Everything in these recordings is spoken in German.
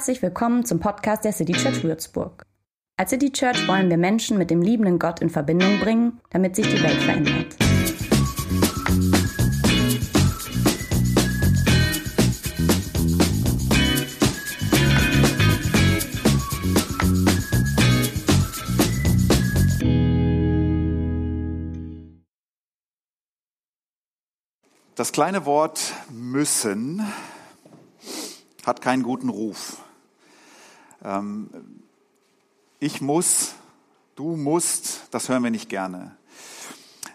Herzlich willkommen zum Podcast der City Church Würzburg. Als City Church wollen wir Menschen mit dem liebenden Gott in Verbindung bringen, damit sich die Welt verändert. Das kleine Wort müssen hat keinen guten Ruf. Ähm, ich muss, du musst, das hören wir nicht gerne.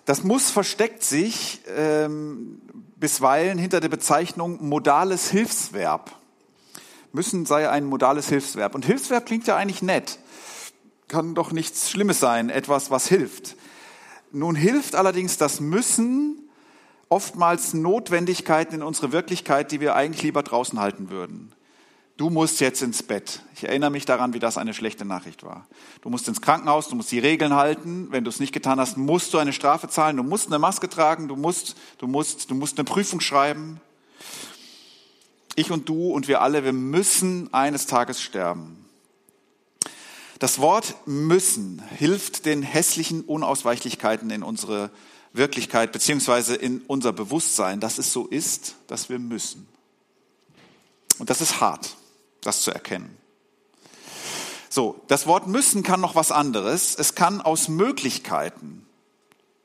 Das muss versteckt sich ähm, bisweilen hinter der Bezeichnung modales Hilfsverb. Müssen sei ein modales Hilfsverb. Und Hilfsverb klingt ja eigentlich nett. Kann doch nichts Schlimmes sein, etwas, was hilft. Nun hilft allerdings das Müssen oftmals Notwendigkeiten in unsere Wirklichkeit, die wir eigentlich lieber draußen halten würden. Du musst jetzt ins Bett. Ich erinnere mich daran, wie das eine schlechte Nachricht war. Du musst ins Krankenhaus, du musst die Regeln halten. Wenn du es nicht getan hast, musst du eine Strafe zahlen. Du musst eine Maske tragen, du musst, du musst, du musst eine Prüfung schreiben. Ich und du und wir alle, wir müssen eines Tages sterben. Das Wort müssen hilft den hässlichen Unausweichlichkeiten in unsere Wirklichkeit beziehungsweise in unser Bewusstsein, dass es so ist, dass wir müssen. Und das ist hart, das zu erkennen. So, das Wort müssen kann noch was anderes. Es kann aus Möglichkeiten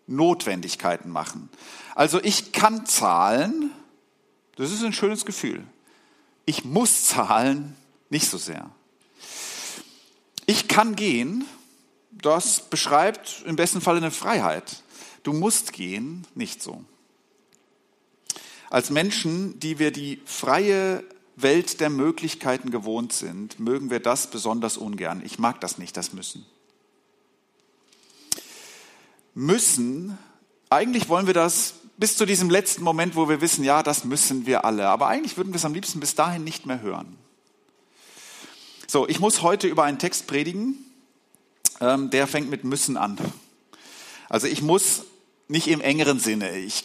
Notwendigkeiten machen. Also ich kann zahlen, das ist ein schönes Gefühl. Ich muss zahlen, nicht so sehr. Ich kann gehen, das beschreibt im besten Fall eine Freiheit. Du musst gehen, nicht so. Als Menschen, die wir die freie Welt der Möglichkeiten gewohnt sind, mögen wir das besonders ungern. Ich mag das nicht, das Müssen. Müssen, eigentlich wollen wir das bis zu diesem letzten Moment, wo wir wissen, ja, das müssen wir alle. Aber eigentlich würden wir es am liebsten bis dahin nicht mehr hören. So, ich muss heute über einen Text predigen, ähm, der fängt mit müssen an. Also ich muss nicht im engeren Sinne. Ich,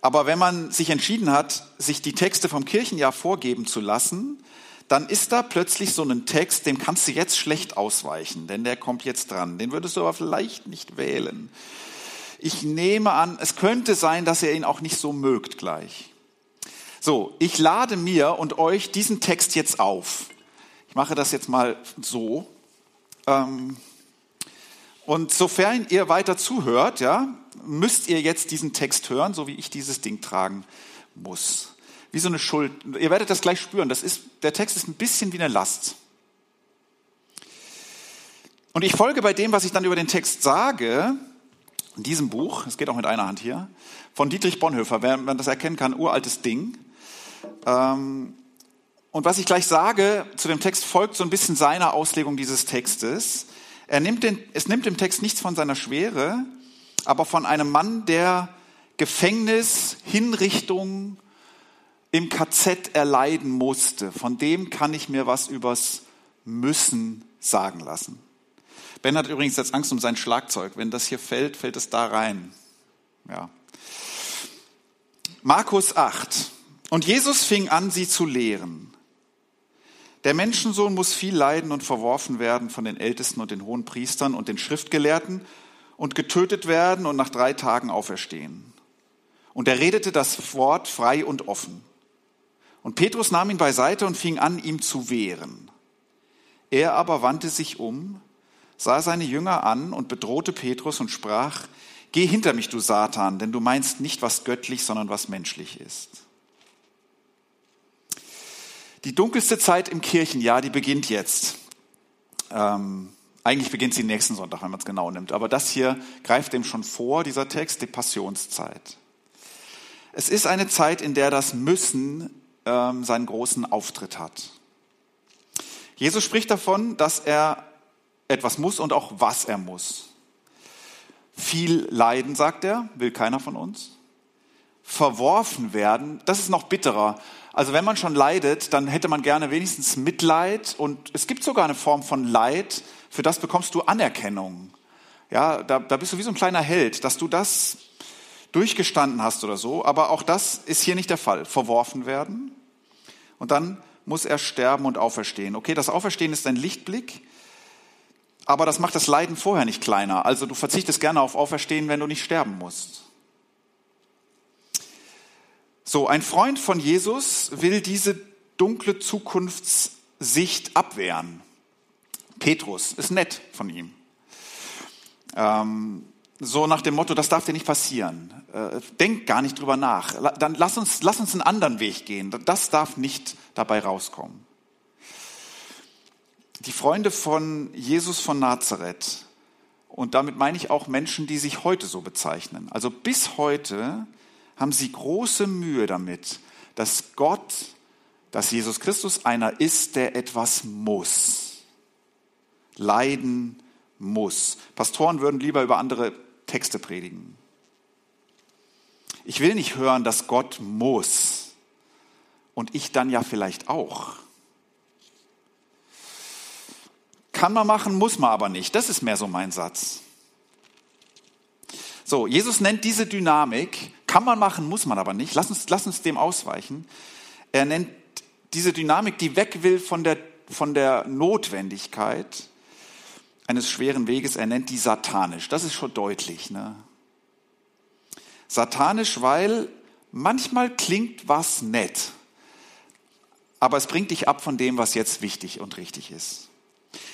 aber wenn man sich entschieden hat, sich die Texte vom Kirchenjahr vorgeben zu lassen, dann ist da plötzlich so ein Text, dem kannst du jetzt schlecht ausweichen, denn der kommt jetzt dran. Den würdest du aber vielleicht nicht wählen. Ich nehme an, es könnte sein, dass ihr ihn auch nicht so mögt gleich. So, ich lade mir und euch diesen Text jetzt auf. Ich mache das jetzt mal so. Ähm, und sofern ihr weiter zuhört, ja, müsst ihr jetzt diesen Text hören, so wie ich dieses Ding tragen muss. Wie so eine Schuld. Ihr werdet das gleich spüren. Das ist, der Text ist ein bisschen wie eine Last. Und ich folge bei dem, was ich dann über den Text sage, in diesem Buch, es geht auch mit einer Hand hier, von Dietrich Bonhoeffer, wer man das erkennen kann, uraltes Ding. Ähm, und was ich gleich sage zu dem Text folgt so ein bisschen seiner Auslegung dieses Textes. Er nimmt den, es nimmt im Text nichts von seiner Schwere, aber von einem Mann, der Gefängnis, Hinrichtung im KZ erleiden musste. Von dem kann ich mir was übers Müssen sagen lassen. Ben hat übrigens jetzt Angst um sein Schlagzeug. Wenn das hier fällt, fällt es da rein. Ja. Markus 8. Und Jesus fing an, sie zu lehren. Der Menschensohn muss viel leiden und verworfen werden von den Ältesten und den hohen Priestern und den Schriftgelehrten und getötet werden und nach drei Tagen auferstehen. Und er redete das Wort frei und offen. Und Petrus nahm ihn beiseite und fing an, ihm zu wehren. Er aber wandte sich um, sah seine Jünger an und bedrohte Petrus und sprach, Geh hinter mich, du Satan, denn du meinst nicht, was göttlich, sondern was menschlich ist. Die dunkelste Zeit im Kirchenjahr, die beginnt jetzt. Ähm, eigentlich beginnt sie nächsten Sonntag, wenn man es genau nimmt. Aber das hier greift dem schon vor, dieser Text, die Passionszeit. Es ist eine Zeit, in der das Müssen ähm, seinen großen Auftritt hat. Jesus spricht davon, dass er etwas muss und auch was er muss. Viel Leiden, sagt er, will keiner von uns. Verworfen werden, das ist noch bitterer. Also wenn man schon leidet, dann hätte man gerne wenigstens Mitleid und es gibt sogar eine Form von Leid, für das bekommst du Anerkennung. Ja, da, da bist du wie so ein kleiner Held, dass du das durchgestanden hast oder so. Aber auch das ist hier nicht der Fall. Verworfen werden und dann muss er sterben und auferstehen. Okay, das Auferstehen ist ein Lichtblick, aber das macht das Leiden vorher nicht kleiner. Also du verzichtest gerne auf Auferstehen, wenn du nicht sterben musst. So, ein Freund von Jesus will diese dunkle Zukunftssicht abwehren. Petrus ist nett von ihm. Ähm, so nach dem Motto, das darf dir nicht passieren. Äh, denk gar nicht drüber nach. Dann lass uns, lass uns einen anderen Weg gehen. Das darf nicht dabei rauskommen. Die Freunde von Jesus von Nazareth, und damit meine ich auch Menschen, die sich heute so bezeichnen. Also bis heute haben sie große Mühe damit, dass Gott, dass Jesus Christus einer ist, der etwas muss. Leiden muss. Pastoren würden lieber über andere Texte predigen. Ich will nicht hören, dass Gott muss. Und ich dann ja vielleicht auch. Kann man machen, muss man aber nicht. Das ist mehr so mein Satz. So, Jesus nennt diese Dynamik, kann man machen, muss man aber nicht. Lass uns, lass uns dem ausweichen. Er nennt diese Dynamik, die weg will von der, von der Notwendigkeit eines schweren Weges, er nennt die satanisch. Das ist schon deutlich. Ne? Satanisch, weil manchmal klingt was nett, aber es bringt dich ab von dem, was jetzt wichtig und richtig ist.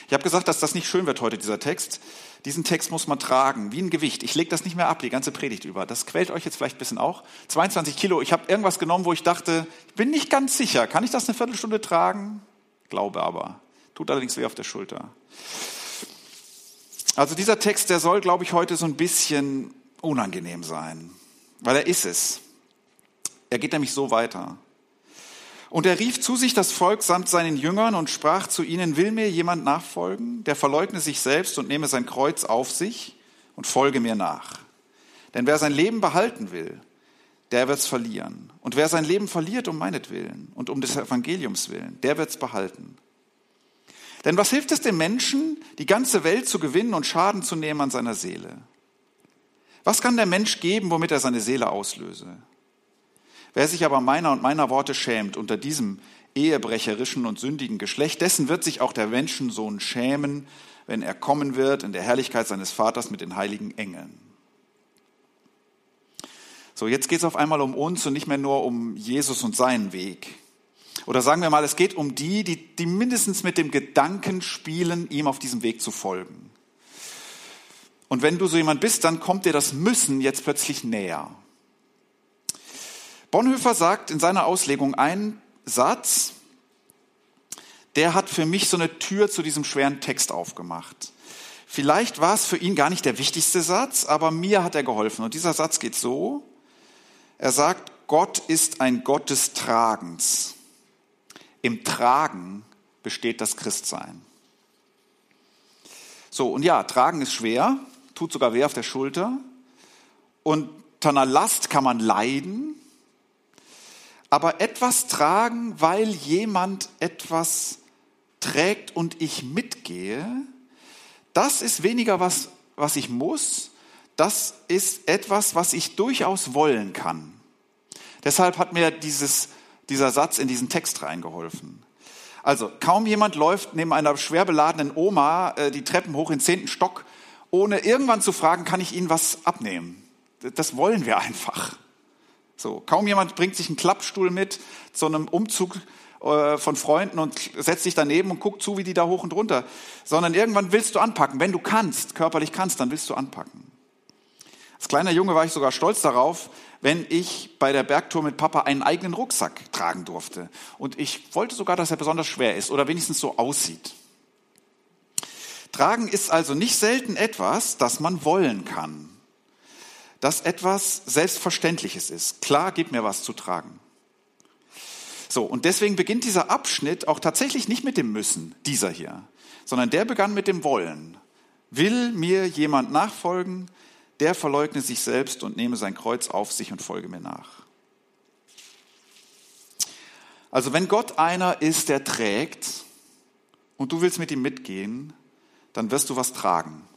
Ich habe gesagt, dass das nicht schön wird heute, dieser Text. Diesen Text muss man tragen, wie ein Gewicht. Ich lege das nicht mehr ab, die ganze Predigt über. Das quält euch jetzt vielleicht ein bisschen auch. 22 Kilo, ich habe irgendwas genommen, wo ich dachte, ich bin nicht ganz sicher. Kann ich das eine Viertelstunde tragen? Glaube aber. Tut allerdings weh auf der Schulter. Also dieser Text, der soll, glaube ich, heute so ein bisschen unangenehm sein, weil er ist es. Er geht nämlich so weiter. Und er rief zu sich das Volk samt seinen Jüngern und sprach zu ihnen, will mir jemand nachfolgen, der verleugne sich selbst und nehme sein Kreuz auf sich und folge mir nach. Denn wer sein Leben behalten will, der wird's verlieren. Und wer sein Leben verliert um meinetwillen und um des Evangeliums willen, der wird's behalten. Denn was hilft es dem Menschen, die ganze Welt zu gewinnen und Schaden zu nehmen an seiner Seele? Was kann der Mensch geben, womit er seine Seele auslöse? Wer sich aber meiner und meiner Worte schämt unter diesem ehebrecherischen und sündigen Geschlecht, dessen wird sich auch der Menschensohn schämen, wenn er kommen wird in der Herrlichkeit seines Vaters mit den heiligen Engeln. So, jetzt geht es auf einmal um uns und nicht mehr nur um Jesus und seinen Weg. Oder sagen wir mal, es geht um die, die, die mindestens mit dem Gedanken spielen, ihm auf diesem Weg zu folgen. Und wenn du so jemand bist, dann kommt dir das Müssen jetzt plötzlich näher. Bonhoeffer sagt in seiner Auslegung einen Satz, der hat für mich so eine Tür zu diesem schweren Text aufgemacht. Vielleicht war es für ihn gar nicht der wichtigste Satz, aber mir hat er geholfen. Und dieser Satz geht so. Er sagt, Gott ist ein Gott des Tragens. Im Tragen besteht das Christsein. So, und ja, tragen ist schwer, tut sogar weh auf der Schulter. Und einer Last kann man leiden aber etwas tragen, weil jemand etwas trägt und ich mitgehe, das ist weniger was, was ich muss, das ist etwas, was ich durchaus wollen kann. Deshalb hat mir dieses, dieser Satz in diesen Text reingeholfen. Also kaum jemand läuft neben einer schwer beladenen Oma äh, die Treppen hoch in zehnten Stock, ohne irgendwann zu fragen, kann ich Ihnen was abnehmen? Das wollen wir einfach. So, kaum jemand bringt sich einen Klappstuhl mit zu einem Umzug äh, von Freunden und setzt sich daneben und guckt zu, wie die da hoch und runter, sondern irgendwann willst du anpacken. Wenn du kannst, körperlich kannst, dann willst du anpacken. Als kleiner Junge war ich sogar stolz darauf, wenn ich bei der Bergtour mit Papa einen eigenen Rucksack tragen durfte. Und ich wollte sogar, dass er besonders schwer ist oder wenigstens so aussieht. Tragen ist also nicht selten etwas, das man wollen kann dass etwas Selbstverständliches ist. Klar, gib mir was zu tragen. So, und deswegen beginnt dieser Abschnitt auch tatsächlich nicht mit dem Müssen, dieser hier, sondern der begann mit dem Wollen. Will mir jemand nachfolgen, der verleugne sich selbst und nehme sein Kreuz auf sich und folge mir nach. Also wenn Gott einer ist, der trägt und du willst mit ihm mitgehen, dann wirst du was tragen.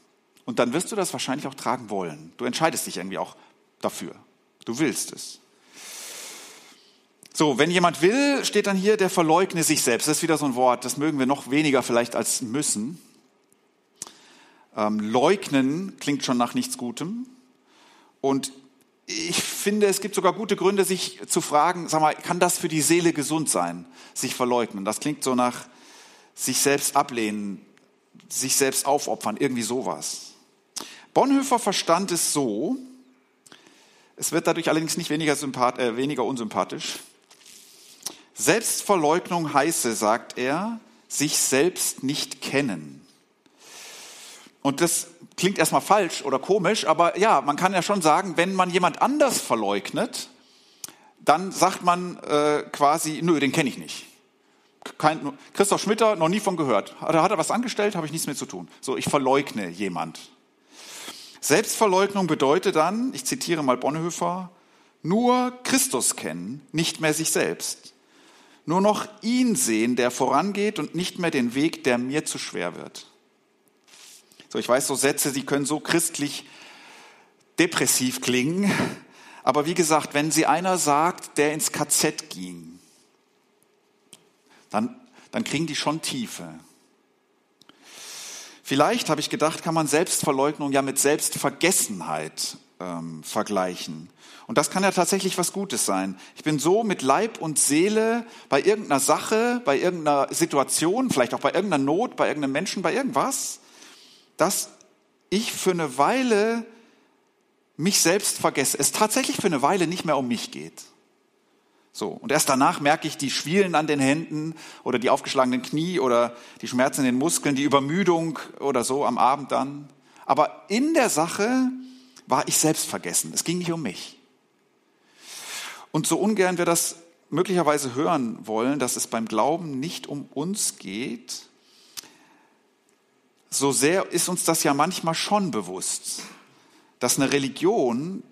Und dann wirst du das wahrscheinlich auch tragen wollen. Du entscheidest dich irgendwie auch dafür. Du willst es. So, wenn jemand will, steht dann hier, der verleugne sich selbst. Das ist wieder so ein Wort, das mögen wir noch weniger vielleicht als müssen. Ähm, leugnen klingt schon nach nichts Gutem. Und ich finde, es gibt sogar gute Gründe, sich zu fragen, sag mal, kann das für die Seele gesund sein, sich verleugnen? Das klingt so nach sich selbst ablehnen, sich selbst aufopfern, irgendwie sowas. Bonhoeffer verstand es so, es wird dadurch allerdings nicht weniger, äh, weniger unsympathisch. Selbstverleugnung heiße, sagt er, sich selbst nicht kennen. Und das klingt erstmal falsch oder komisch, aber ja, man kann ja schon sagen, wenn man jemand anders verleugnet, dann sagt man äh, quasi, nö, den kenne ich nicht. Kein, Christoph Schmitter, noch nie von gehört. Hat hat er was angestellt, habe ich nichts mehr zu tun. So, ich verleugne jemand. Selbstverleugnung bedeutet dann, ich zitiere mal Bonhoeffer, nur Christus kennen, nicht mehr sich selbst nur noch ihn sehen, der vorangeht und nicht mehr den Weg, der mir zu schwer wird. So, ich weiß, so Sätze, die können so christlich depressiv klingen, aber wie gesagt, wenn sie einer sagt, der ins KZ ging, dann, dann kriegen die schon Tiefe. Vielleicht, habe ich gedacht, kann man Selbstverleugnung ja mit Selbstvergessenheit ähm, vergleichen. Und das kann ja tatsächlich was Gutes sein. Ich bin so mit Leib und Seele bei irgendeiner Sache, bei irgendeiner Situation, vielleicht auch bei irgendeiner Not, bei irgendeinem Menschen, bei irgendwas, dass ich für eine Weile mich selbst vergesse. Es tatsächlich für eine Weile nicht mehr um mich geht. So. Und erst danach merke ich die Schwielen an den Händen oder die aufgeschlagenen Knie oder die Schmerzen in den Muskeln, die Übermüdung oder so am Abend dann. Aber in der Sache war ich selbst vergessen. Es ging nicht um mich. Und so ungern wir das möglicherweise hören wollen, dass es beim Glauben nicht um uns geht, so sehr ist uns das ja manchmal schon bewusst, dass eine Religion,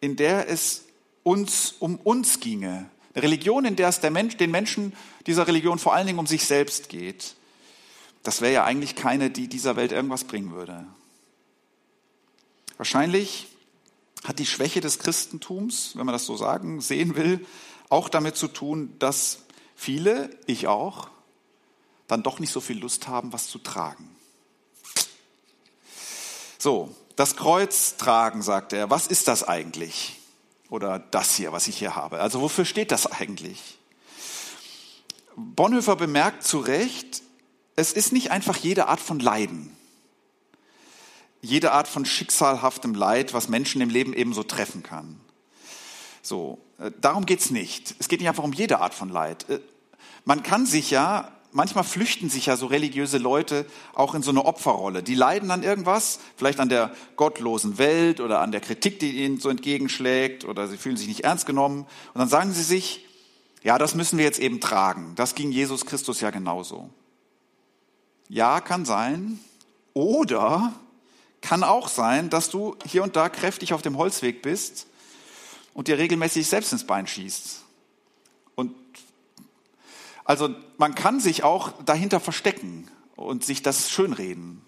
in der es uns um uns ginge, eine Religion, in der es Mensch, den Menschen dieser Religion vor allen Dingen um sich selbst geht, das wäre ja eigentlich keine, die dieser Welt irgendwas bringen würde. Wahrscheinlich hat die Schwäche des Christentums, wenn man das so sagen, sehen will, auch damit zu tun, dass viele, ich auch, dann doch nicht so viel Lust haben, was zu tragen. So, das Kreuz tragen, sagt er. Was ist das eigentlich? Oder das hier, was ich hier habe. Also wofür steht das eigentlich? Bonhoeffer bemerkt zu Recht, es ist nicht einfach jede Art von Leiden jede Art von schicksalhaftem Leid, was Menschen im Leben ebenso treffen kann. So, äh, darum geht's nicht. Es geht nicht einfach um jede Art von Leid. Äh, man kann sich ja, manchmal flüchten sich ja so religiöse Leute auch in so eine Opferrolle. Die leiden an irgendwas, vielleicht an der gottlosen Welt oder an der Kritik, die ihnen so entgegenschlägt oder sie fühlen sich nicht ernst genommen. Und dann sagen sie sich, ja, das müssen wir jetzt eben tragen. Das ging Jesus Christus ja genauso. Ja, kann sein. Oder kann auch sein, dass du hier und da kräftig auf dem Holzweg bist und dir regelmäßig selbst ins Bein schießt. Also man kann sich auch dahinter verstecken und sich das schönreden,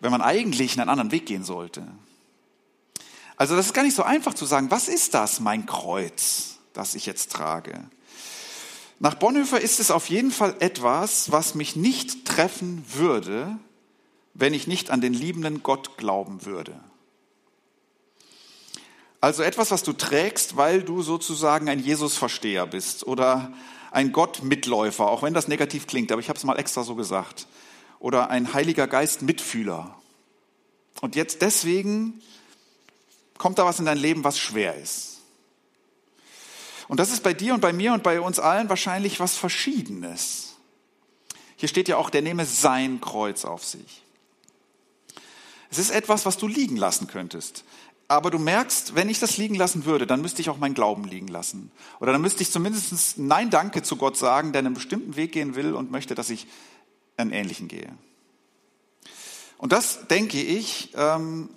wenn man eigentlich einen anderen Weg gehen sollte. Also das ist gar nicht so einfach zu sagen, was ist das, mein Kreuz, das ich jetzt trage? Nach Bonhoeffer ist es auf jeden Fall etwas, was mich nicht treffen würde, wenn ich nicht an den liebenden Gott glauben würde. Also etwas, was du trägst, weil du sozusagen ein Jesus-Versteher bist oder ein Gott-Mitläufer, auch wenn das negativ klingt, aber ich habe es mal extra so gesagt. Oder ein Heiliger Geist-Mitfühler. Und jetzt deswegen kommt da was in dein Leben, was schwer ist. Und das ist bei dir und bei mir und bei uns allen wahrscheinlich was Verschiedenes. Hier steht ja auch, der nehme sein Kreuz auf sich. Es ist etwas, was du liegen lassen könntest. Aber du merkst, wenn ich das liegen lassen würde, dann müsste ich auch meinen Glauben liegen lassen. Oder dann müsste ich zumindest Nein, danke zu Gott sagen, der einen bestimmten Weg gehen will und möchte, dass ich einen ähnlichen gehe. Und das denke ich, ähm,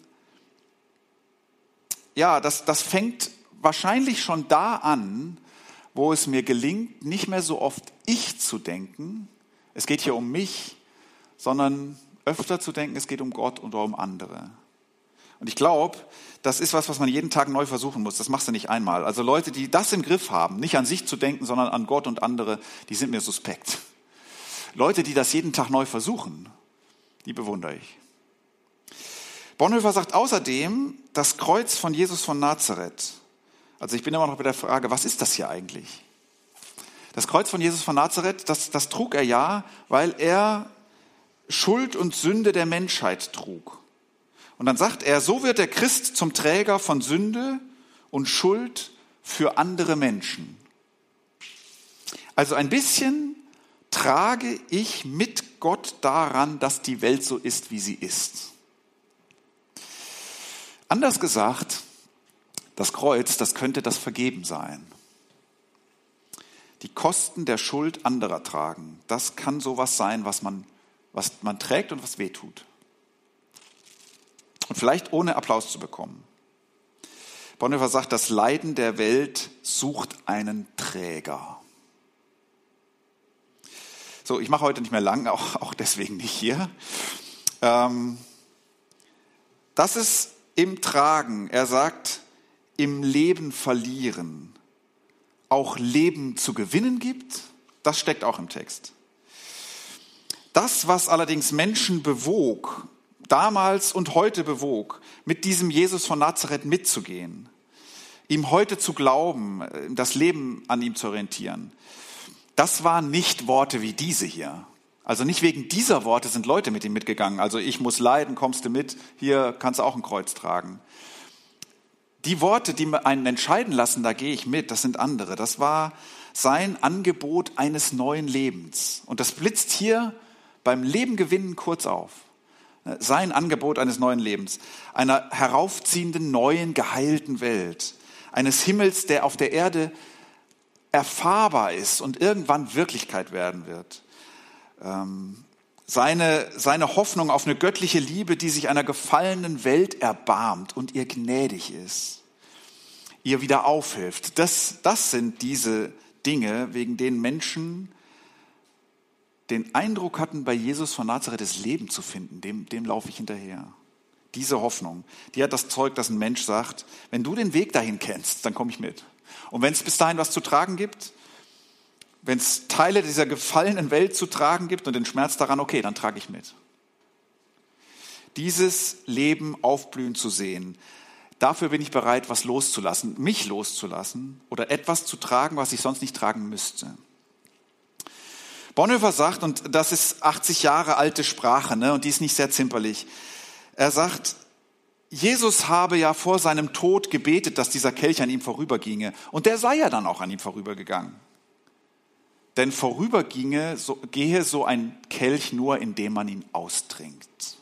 ja, das, das fängt wahrscheinlich schon da an, wo es mir gelingt, nicht mehr so oft ich zu denken. Es geht hier um mich, sondern öfter zu denken, es geht um Gott und um andere. Und ich glaube, das ist was, was man jeden Tag neu versuchen muss. Das machst du nicht einmal. Also Leute, die das im Griff haben, nicht an sich zu denken, sondern an Gott und andere, die sind mir suspekt. Leute, die das jeden Tag neu versuchen, die bewundere ich. Bonhoeffer sagt außerdem, das Kreuz von Jesus von Nazareth. Also ich bin immer noch bei der Frage, was ist das hier eigentlich? Das Kreuz von Jesus von Nazareth, das, das trug er ja, weil er Schuld und Sünde der Menschheit trug. Und dann sagt er, so wird der Christ zum Träger von Sünde und Schuld für andere Menschen. Also ein bisschen trage ich mit Gott daran, dass die Welt so ist, wie sie ist. Anders gesagt, das Kreuz, das könnte das Vergeben sein. Die Kosten der Schuld anderer tragen, das kann sowas sein, was man, was man trägt und was wehtut. Und vielleicht ohne Applaus zu bekommen. Bonhoeffer sagt, das Leiden der Welt sucht einen Träger. So, ich mache heute nicht mehr lang, auch, auch deswegen nicht hier. Ähm, das ist im Tragen, er sagt, im Leben verlieren, auch Leben zu gewinnen gibt, das steckt auch im Text. Das, was allerdings Menschen bewog, damals und heute bewog, mit diesem Jesus von Nazareth mitzugehen, ihm heute zu glauben, das Leben an ihm zu orientieren, das waren nicht Worte wie diese hier. Also nicht wegen dieser Worte sind Leute mit ihm mitgegangen. Also ich muss leiden, kommst du mit, hier kannst du auch ein Kreuz tragen. Die Worte, die einen entscheiden lassen, da gehe ich mit, das sind andere. Das war sein Angebot eines neuen Lebens. Und das blitzt hier beim Leben gewinnen kurz auf sein Angebot eines neuen Lebens, einer heraufziehenden, neuen, geheilten Welt, eines Himmels, der auf der Erde erfahrbar ist und irgendwann Wirklichkeit werden wird. Ähm, seine, seine Hoffnung auf eine göttliche Liebe, die sich einer gefallenen Welt erbarmt und ihr gnädig ist, ihr wieder aufhilft. Das, das sind diese Dinge, wegen denen Menschen den Eindruck hatten, bei Jesus von Nazareth das Leben zu finden, dem, dem laufe ich hinterher. Diese Hoffnung, die hat das Zeug, dass ein Mensch sagt, wenn du den Weg dahin kennst, dann komme ich mit. Und wenn es bis dahin was zu tragen gibt, wenn es Teile dieser gefallenen Welt zu tragen gibt und den Schmerz daran, okay, dann trage ich mit. Dieses Leben aufblühen zu sehen, dafür bin ich bereit, was loszulassen, mich loszulassen oder etwas zu tragen, was ich sonst nicht tragen müsste. Bonhoeffer sagt, und das ist 80 Jahre alte Sprache, ne, und die ist nicht sehr zimperlich. Er sagt, Jesus habe ja vor seinem Tod gebetet, dass dieser Kelch an ihm vorüberginge. Und der sei ja dann auch an ihm vorübergegangen. Denn vorüberginge, so, gehe so ein Kelch nur, indem man ihn austrinkt.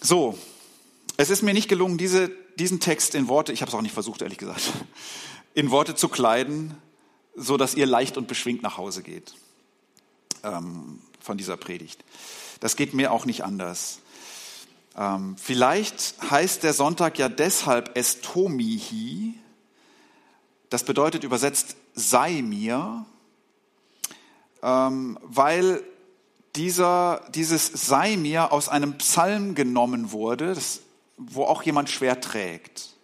So, es ist mir nicht gelungen, diese, diesen Text in Worte, ich habe es auch nicht versucht, ehrlich gesagt, in Worte zu kleiden, so dass ihr leicht und beschwingt nach Hause geht ähm, von dieser Predigt. Das geht mir auch nicht anders. Ähm, vielleicht heißt der Sonntag ja deshalb Estomihi. Das bedeutet übersetzt sei mir, ähm, weil dieser, dieses sei mir aus einem Psalm genommen wurde, das, wo auch jemand schwer trägt.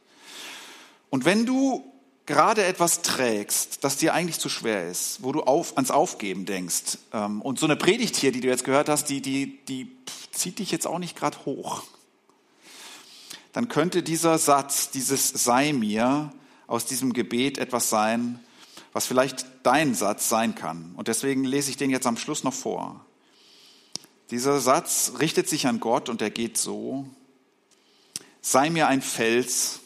Und wenn du gerade etwas trägst, das dir eigentlich zu schwer ist, wo du auf, ans Aufgeben denkst, ähm, und so eine Predigt hier, die du jetzt gehört hast, die, die, die zieht dich jetzt auch nicht gerade hoch, dann könnte dieser Satz, dieses sei mir, aus diesem Gebet etwas sein, was vielleicht dein Satz sein kann. Und deswegen lese ich den jetzt am Schluss noch vor. Dieser Satz richtet sich an Gott und er geht so, sei mir ein Fels,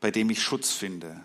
bei dem ich Schutz finde